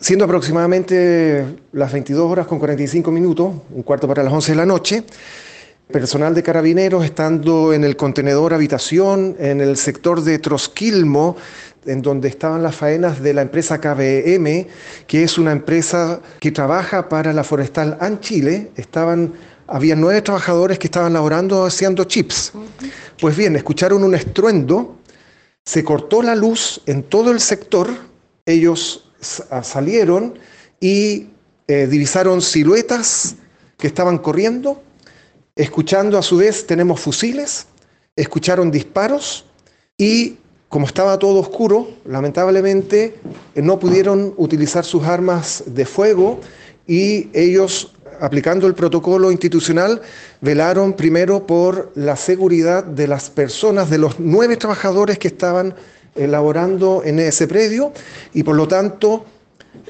Siendo aproximadamente las 22 horas con 45 minutos, un cuarto para las 11 de la noche, personal de carabineros estando en el contenedor habitación, en el sector de Trosquilmo, en donde estaban las faenas de la empresa KBM, que es una empresa que trabaja para la forestal AN Chile, estaban, había nueve trabajadores que estaban laborando haciendo chips. Pues bien, escucharon un estruendo, se cortó la luz en todo el sector, ellos salieron y eh, divisaron siluetas que estaban corriendo, escuchando a su vez tenemos fusiles, escucharon disparos y como estaba todo oscuro, lamentablemente eh, no pudieron utilizar sus armas de fuego y ellos, aplicando el protocolo institucional, velaron primero por la seguridad de las personas, de los nueve trabajadores que estaban elaborando en ese predio y por lo tanto,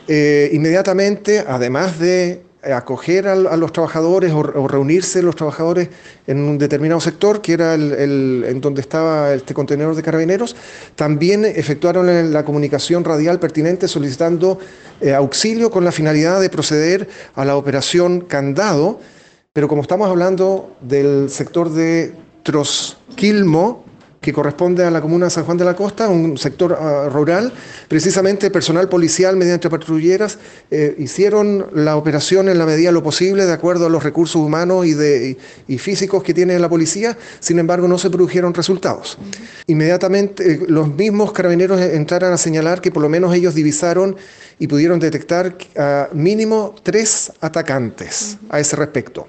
eh, inmediatamente, además de acoger a, los trabajadores o, reunirse los trabajadores en un determinado sector, que era el, en donde estaba este contenedor de carabineros, también efectuaron la comunicación radial pertinente solicitando eh, auxilio con la finalidad de proceder a la operación candado, pero como estamos hablando del sector de Trosquilmo, que corresponde a la comuna de San Juan de la Costa, un sector ah, rural. Precisamente personal policial mediante patrulleras eh, hicieron la operación en la medida de lo posible de acuerdo a los recursos humanos y, de, físicos que tiene la policía, sin embargo no se produjeron resultados. Inmediatamente eh, los mismos carabineros entraron a señalar que por lo menos ellos divisaron y pudieron detectar a mínimo tres atacantes a ese respecto.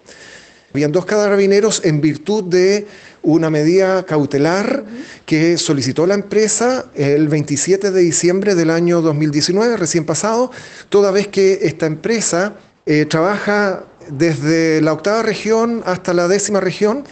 Habían dos carabineros en virtud de una medida cautelar que solicitó la empresa el 27 de diciembre del año 2019, recién pasado, toda vez que esta empresa eh, trabaja desde la octava región hasta la décima región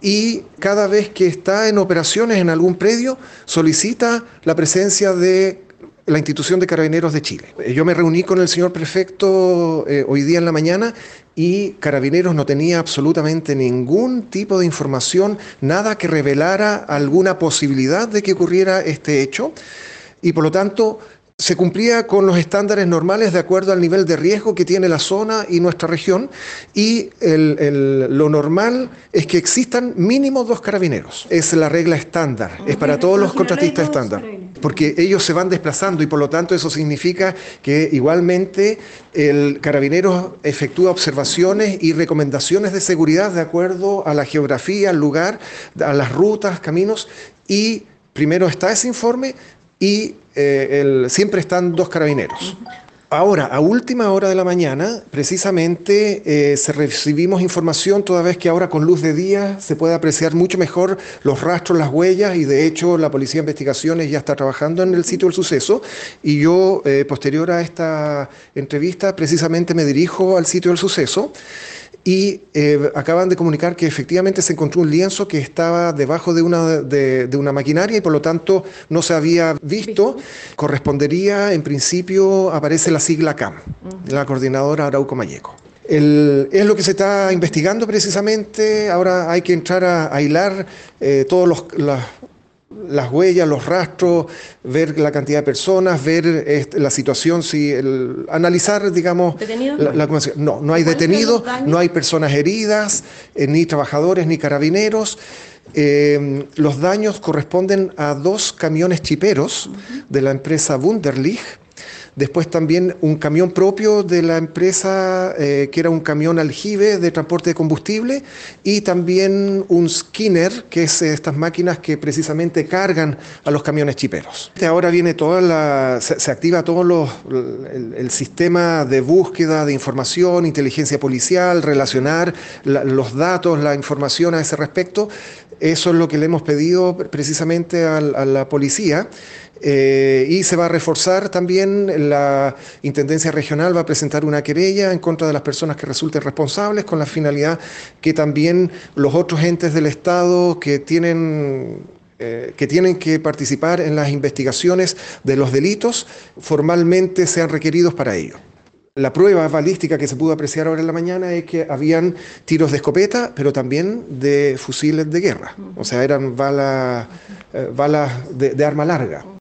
y cada vez que está en operaciones en algún predio solicita la presencia de la institución de Carabineros de Chile. Yo me reuní con el señor prefecto eh, hoy día en la mañana y Carabineros no tenía absolutamente ningún tipo de información, nada que revelara alguna posibilidad de que ocurriera este hecho y por lo tanto se cumplía con los estándares normales de acuerdo al nivel de riesgo que tiene la zona y nuestra región y lo normal es que existan mínimo dos carabineros. Es la regla estándar, es para todos los contratistas estándar porque ellos se van desplazando y por lo tanto eso significa que igualmente el carabinero efectúa observaciones y recomendaciones de seguridad de acuerdo a la geografía, al lugar, a las rutas, caminos y primero está ese informe y eh, siempre están dos carabineros. Ahora, a última hora de la mañana, precisamente eh, se recibimos información, toda vez que ahora con luz de día se puede apreciar mucho mejor los rastros, las huellas, y de hecho la Policía de Investigaciones ya está trabajando en el sitio del suceso. Y yo, eh, posterior a esta entrevista, precisamente me dirijo al sitio del suceso y eh, acaban de comunicar que efectivamente se encontró un lienzo que estaba debajo de una, de, una maquinaria y por lo tanto no se había visto. Correspondería, en principio, aparece la sigla CAM, la coordinadora Arauco Mayeco. es lo que se está investigando precisamente. Ahora hay que entrar a, hilar eh, todos los, las huellas, los rastros, ver la cantidad de personas, ver la situación, si analizar, digamos, la, No, no hay detenidos, no hay personas heridas, eh, ni trabajadores, ni carabineros. Eh, los daños corresponden a dos camiones chiperos de la empresa Wunderlich Después también un camión propio de la empresa, eh, que era un camión aljibe de transporte de combustible, y también un skinner, que es estas máquinas que precisamente cargan a los camiones chiperos. Ahora viene toda la, se, activa todo los, el, sistema de búsqueda de información, inteligencia policial, relacionar los datos, la información a ese respecto. Eso es lo que le hemos pedido precisamente a la policía. Eh, y se va a reforzar también, la Intendencia Regional va a presentar una querella en contra de las personas que resulten responsables con la finalidad que también los otros entes del Estado que tienen eh, que tienen que participar en las investigaciones de los delitos formalmente sean requeridos para ello. La prueba balística que se pudo apreciar ahora en la mañana es que habían tiros de escopeta, pero también de fusiles de guerra. O sea, eran balas, eh, balas de arma larga.